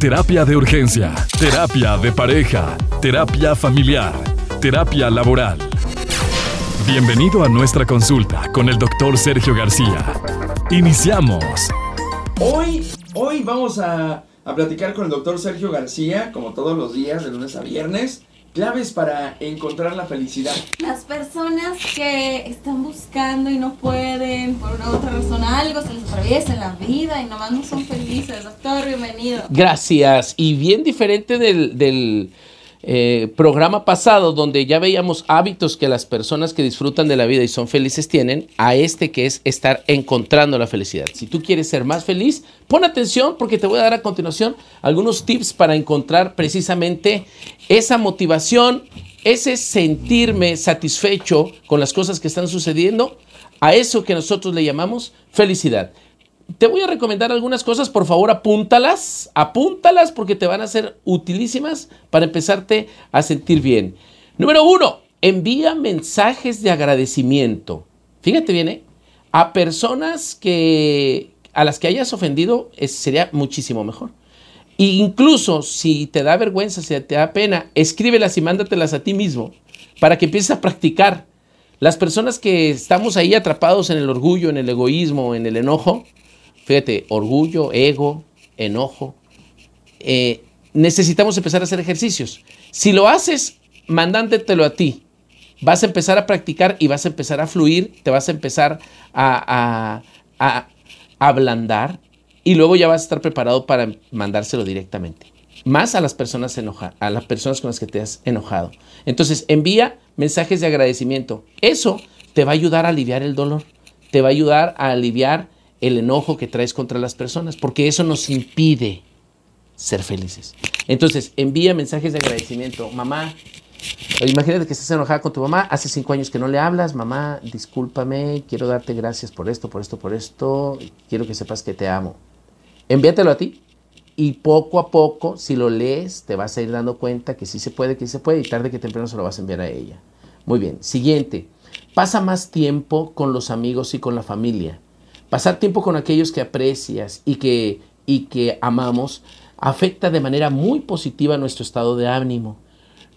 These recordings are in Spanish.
Terapia de urgencia, terapia de pareja, terapia familiar, terapia laboral. Bienvenido a nuestra consulta con el doctor Sergio García. Iniciamos. Hoy, hoy vamos a, a platicar con el doctor Sergio García, como todos los días, de lunes a viernes. Claves para encontrar la felicidad. Las personas que están buscando y no pueden, por una u otra razón, algo se les atraviesa en la vida y nomás no son felices. Doctor, bienvenido. Gracias. Y bien diferente del, del eh, programa pasado, donde ya veíamos hábitos que las personas que disfrutan de la vida y son felices tienen, a este que es estar encontrando la felicidad. Si tú quieres ser más feliz, pon atención porque te voy a dar a continuación algunos tips para encontrar precisamente esa motivación, ese sentirme satisfecho con las cosas que están sucediendo, a eso que nosotros le llamamos felicidad te voy a recomendar algunas cosas, por favor apúntalas, apúntalas porque te van a ser utilísimas para empezarte a sentir bien. Número uno, envía mensajes de agradecimiento. Fíjate bien, ¿eh? a personas que a las que hayas ofendido sería muchísimo mejor. E incluso si te da vergüenza, si te da pena, escríbelas y mándatelas a ti mismo para que empieces a practicar. Las personas que estamos ahí atrapados en el orgullo, en el egoísmo, en el enojo, Fíjate, orgullo, ego, enojo. Eh, necesitamos empezar a hacer ejercicios. Si lo haces mandándotelo a ti, vas a empezar a practicar y vas a empezar a fluir, te vas a empezar a, ablandar y luego ya vas a estar preparado para mandárselo directamente. Más a las personas enojadas, a las personas con las que te has enojado. Entonces, envía mensajes de agradecimiento. Eso te va a ayudar a aliviar el dolor, te va a ayudar a aliviar el enojo que traes contra las personas, porque eso nos impide ser felices. Entonces, envía mensajes de agradecimiento. Mamá, imagínate que estás enojada con tu mamá, hace cinco años que no le hablas, mamá, discúlpame, quiero darte gracias por esto, por esto, por esto, quiero que sepas que te amo. Envíatelo a ti y poco a poco, si lo lees, te vas a ir dando cuenta que sí se puede, que sí se puede y tarde que temprano se lo vas a enviar a ella. Muy bien, siguiente, pasa más tiempo con los amigos y con la familia. Pasar tiempo con aquellos que aprecias y que, y que amamos afecta de manera muy positiva nuestro estado de ánimo.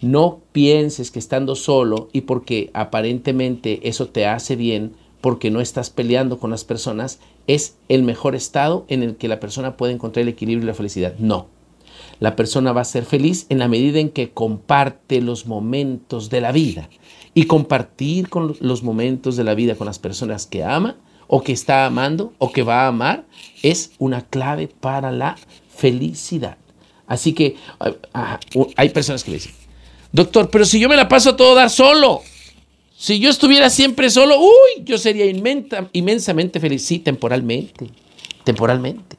No pienses que estando solo y porque aparentemente eso te hace bien, porque no estás peleando con las personas, es el mejor estado en el que la persona puede encontrar el equilibrio y la felicidad. No. La persona va a ser feliz en la medida en que comparte los momentos de la vida. Y compartir con los momentos de la vida con las personas que ama o que está amando o que va a amar es una clave para la felicidad. Así que ah, ah, hay personas que me dicen, doctor, pero si yo me la paso a todo dar solo, si yo estuviera siempre solo, uy, yo sería inmensamente feliz. Sí, temporalmente, temporalmente.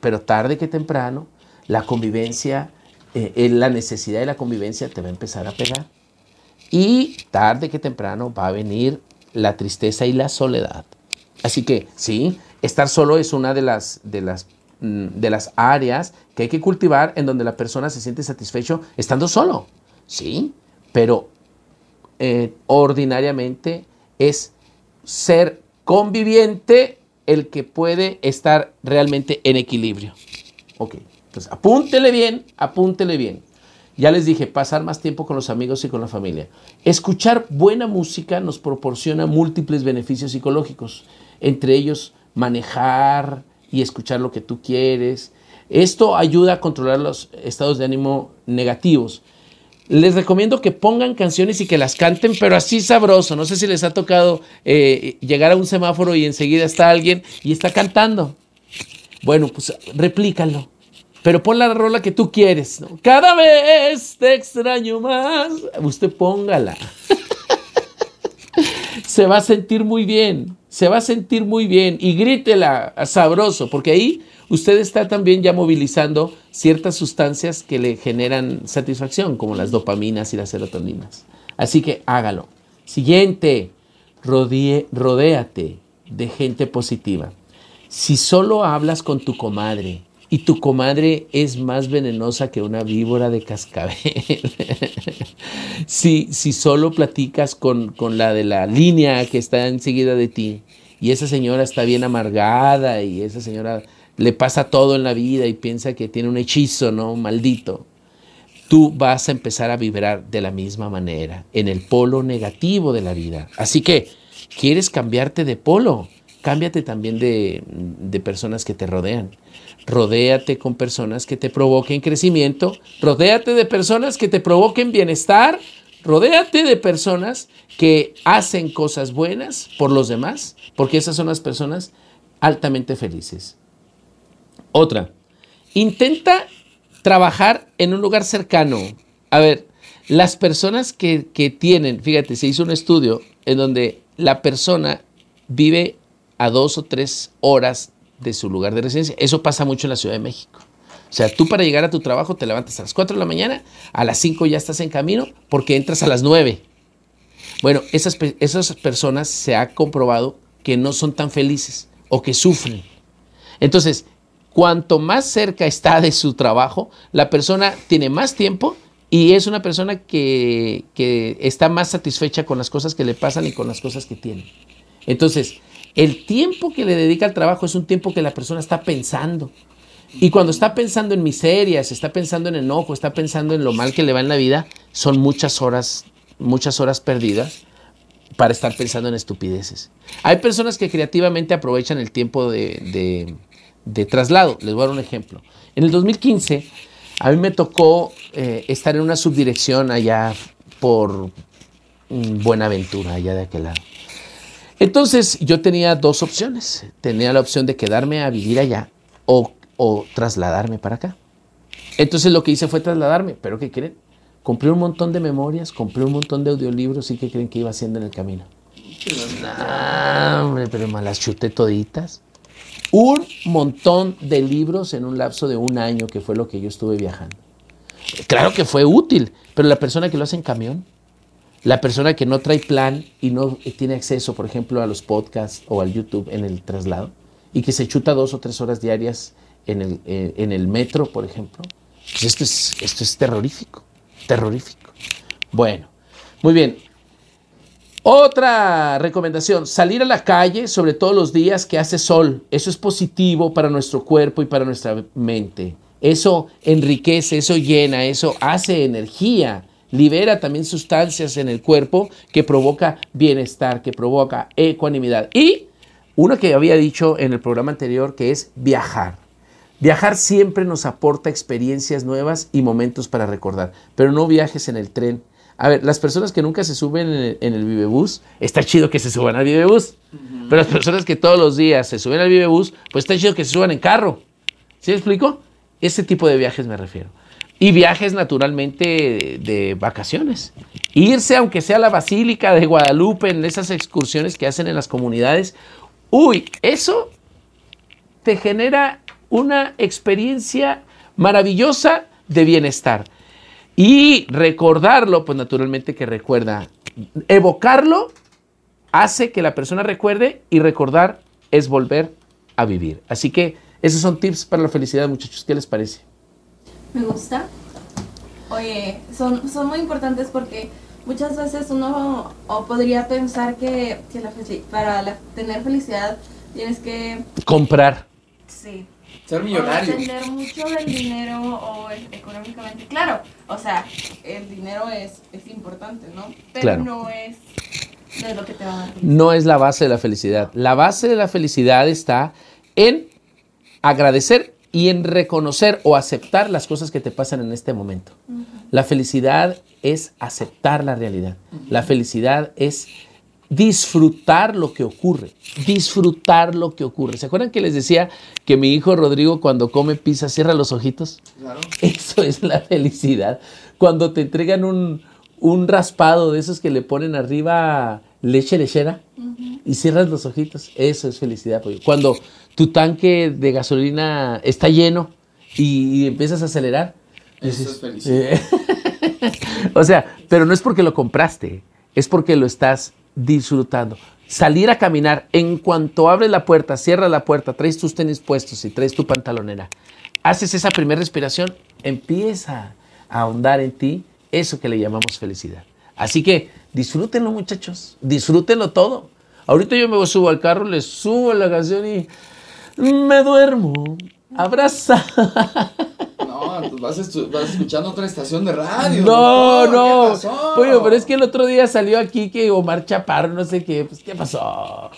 pero tarde que temprano, la convivencia, eh, la necesidad de la convivencia te va a empezar a pegar. Y tarde que temprano va a venir la tristeza y la soledad. Así que sí, estar solo es una de las, de las, mm, de las áreas que hay que cultivar en donde la persona se siente satisfecho estando solo. Sí, pero eh, ordinariamente es ser conviviente el que puede estar realmente en equilibrio. Ok, entonces apúntele bien, apúntele bien. Ya les dije, pasar más tiempo con los amigos y con la familia. Escuchar buena música nos proporciona múltiples beneficios psicológicos entre ellos manejar y escuchar lo que tú quieres. Esto ayuda a controlar los estados de ánimo negativos. Les recomiendo que pongan canciones y que las canten, pero así sabroso. No sé si les ha tocado eh, llegar a un semáforo y enseguida está alguien y está cantando. Bueno, pues replícalo. Pero pon la rola que tú quieres. Cada vez te extraño más. Usted póngala. Se va a sentir muy bien se va a sentir muy bien y grítela sabroso, porque ahí usted está también ya movilizando ciertas sustancias que le generan satisfacción, como las dopaminas y las serotoninas. Así que hágalo. Siguiente, rodéate de gente positiva. Si solo hablas con tu comadre y tu comadre es más venenosa que una víbora de cascabel. si, si solo platicas con, con, la de la línea que está enseguida de ti y esa señora está bien amargada y esa señora le pasa todo en la vida y piensa que tiene un hechizo, ¿no? Maldito. Tú vas a empezar a vibrar de la misma manera, en el polo negativo de la vida. Así que, ¿quieres cambiarte de polo? Cámbiate también de, de personas que te rodean. Rodéate con personas que te provoquen crecimiento. Rodéate de personas que te provoquen bienestar. Rodéate de personas que hacen cosas buenas por los demás, porque esas son las personas altamente felices. Otra, intenta trabajar en un lugar cercano. A ver, las personas que, tienen, fíjate, se hizo un estudio en donde la persona vive a dos o tres horas de su lugar de residencia. Eso pasa mucho en la Ciudad de México. O sea, tú para llegar a tu trabajo te levantas a las 4 de la mañana, a las 5 ya estás en camino porque entras a las 9. Bueno, esas, esas personas se ha comprobado que no son tan felices o que sufren. Entonces, cuanto más cerca está de su trabajo, la persona tiene más tiempo y es una persona que, que, está más satisfecha con las cosas que le pasan y con las cosas que tiene. Entonces, el tiempo que le dedica al trabajo es un tiempo que la persona está pensando. Y cuando está pensando en miserias, está pensando en enojo, está pensando en lo mal que le va en la vida, son muchas horas muchas horas perdidas para estar pensando en estupideces. Hay personas que creativamente aprovechan el tiempo de, traslado. Les voy a dar un ejemplo. En el 2015, a mí me tocó eh, estar en una subdirección allá por Buenaventura, allá de aquel lado. Entonces yo tenía dos opciones. Tenía la opción de quedarme a vivir allá o, trasladarme para acá. Entonces lo que hice fue trasladarme, pero ¿qué creen? Compré un montón de memorias, compré un montón de audiolibros y ¿qué creen que iba haciendo en el camino? hombre, pero me las chuté toditas. Un montón de libros en un lapso de un año, que fue lo que yo estuve viajando. Claro que fue útil, pero la persona que lo hace en camión, la persona que no trae plan y no tiene acceso, por ejemplo, a los podcasts o al YouTube en el traslado, y que se chuta dos o tres horas diarias en el, eh, en el metro, por ejemplo, pues esto es, esto es terrorífico terrorífico. Bueno, muy bien. Otra recomendación, salir a la calle, sobre todo los días que hace sol. Eso es positivo para nuestro cuerpo y para nuestra mente. Eso enriquece, eso llena, eso hace energía, libera también sustancias en el cuerpo que provoca bienestar, que provoca ecuanimidad. Y una que había dicho en el programa anterior que es viajar. Viajar siempre nos aporta experiencias nuevas y momentos para recordar, pero no viajes en el tren. A ver, las personas que nunca se suben en el, Vivebus, está chido que se suban al Vivebus. Pero las personas que todos los días se suben al Vivebus, pues está chido que se suban en carro. ¿Sí me explico? Ese tipo de viajes me refiero. Y viajes naturalmente de, vacaciones. Irse, aunque sea a la Basílica de Guadalupe, en esas excursiones que hacen en las comunidades. Uy, eso te genera una experiencia maravillosa de bienestar. Y recordarlo, pues naturalmente que recuerda. Evocarlo hace que la persona recuerde y recordar es volver a vivir. Así que esos son tips para la felicidad, muchachos. ¿Qué les parece? Me gusta. Oye, son, son muy importantes porque muchas veces uno podría pensar que, para tener felicidad tienes que... Comprar. Sí, ser millonario. O depender mucho del dinero o económicamente. Claro, o sea, el dinero es, es importante, ¿no? Pero no es de lo que te va a dar No es la base de la felicidad. La base de la felicidad está en agradecer y en reconocer o aceptar las cosas que te pasan en este momento. La felicidad es aceptar la realidad. La felicidad es disfrutar lo que ocurre, disfrutar lo que ocurre. ¿Se acuerdan que les decía que mi hijo Rodrigo cuando come pizza cierra los ojitos? Claro. Eso es la felicidad. Cuando te entregan un, raspado de esos que le ponen arriba leche lechera y cierras los ojitos, eso es felicidad. Cuando tu tanque de gasolina está lleno y, empiezas a acelerar. Eso es felicidad. o sea, pero no es porque lo compraste, es porque lo estás disfrutando. Salir a caminar, en cuanto abres la puerta, cierras la puerta, traes tus tenis puestos y traes tu pantalonera, haces esa primera respiración, empieza a ahondar en ti eso que le llamamos felicidad. Así que disfrútenlo muchachos, disfrútenlo todo. Ahorita yo me subo al carro, les subo la canción y me duermo abrazada. No, pues vas, escuchando otra estación de radio. No, no. ¿Qué pasó? Pollo, pero es que el otro día salió aquí que Omar Chaparro, no sé qué. Pues, ¿qué pasó?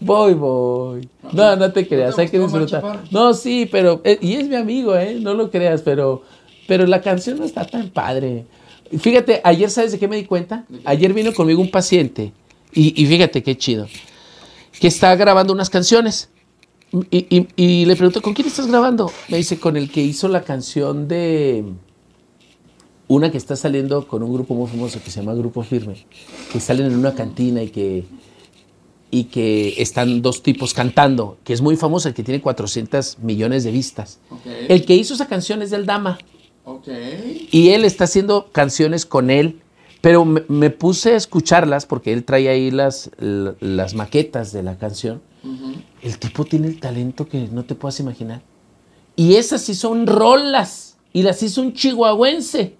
Voy, voy. No, no te creas, te hay que disfrutar. No, sí, pero. eh, y es mi amigo, ¿eh? No lo creas, pero. Pero la canción no está tan padre. Fíjate, ayer, ¿sabes de qué me di cuenta? Ayer vino conmigo un paciente. Y, y fíjate qué chido. Que está grabando unas canciones. Y, y- y le pregunto, ¿con quién estás grabando? Me dice, con el que hizo la canción de una que está saliendo con un grupo muy famoso que se llama Grupo Firme, que salen en una cantina y que, y que están dos tipos cantando, que es muy famoso, el que tiene 400 millones de vistas. El que hizo esa canción es del Dama y él está haciendo canciones con él, pero me, me puse a escucharlas porque él trae ahí las, las maquetas de la canción. El tipo tiene el talento que no te puedas imaginar. Y esas sí son rolas. Y las hizo un chihuahuense.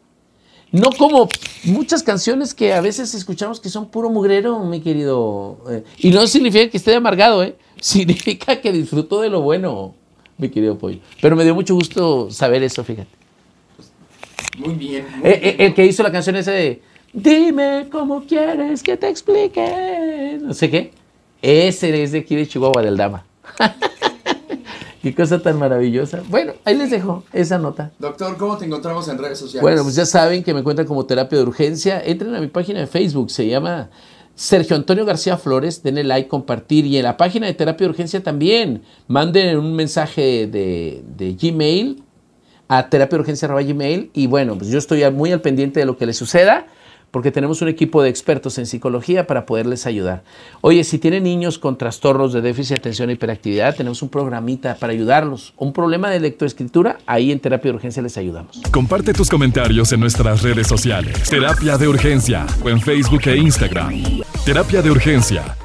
No como muchas canciones que a veces escuchamos que son puro mugrero, mi querido. eh, y no significa que esté amargado, ¿eh? Significa que disfrutó de lo bueno, mi querido Pollo. Pero me dio mucho gusto saber eso, fíjate. Muy bien. muy Eh, eh, el que hizo la canción esa de Dime cómo quieres que te explique. No sé qué. Ese es de aquí de Chihuahua, del Dama. qué cosa tan maravillosa. Bueno, ahí les dejo esa nota. Doctor, ¿cómo te encontramos en redes sociales? Bueno, pues ya saben que me encuentran como terapia de urgencia. Entren a mi página de Facebook, se llama Sergio Antonio García Flores. Denle like, compartir. Y en la página de terapia de urgencia también. Manden un mensaje de, de Gmail a terapia de urgencia gmail. Y bueno, pues yo estoy muy al pendiente de lo que les suceda. Porque tenemos un equipo de expertos en psicología para poderles ayudar. Oye, si tienen niños con trastornos de déficit de atención e hiperactividad, tenemos un programita para ayudarlos. Un problema de lectoescritura, ahí en terapia de urgencia les ayudamos. Comparte tus comentarios en nuestras redes sociales. Terapia de Urgencia o en Facebook e Instagram. Terapia de Urgencia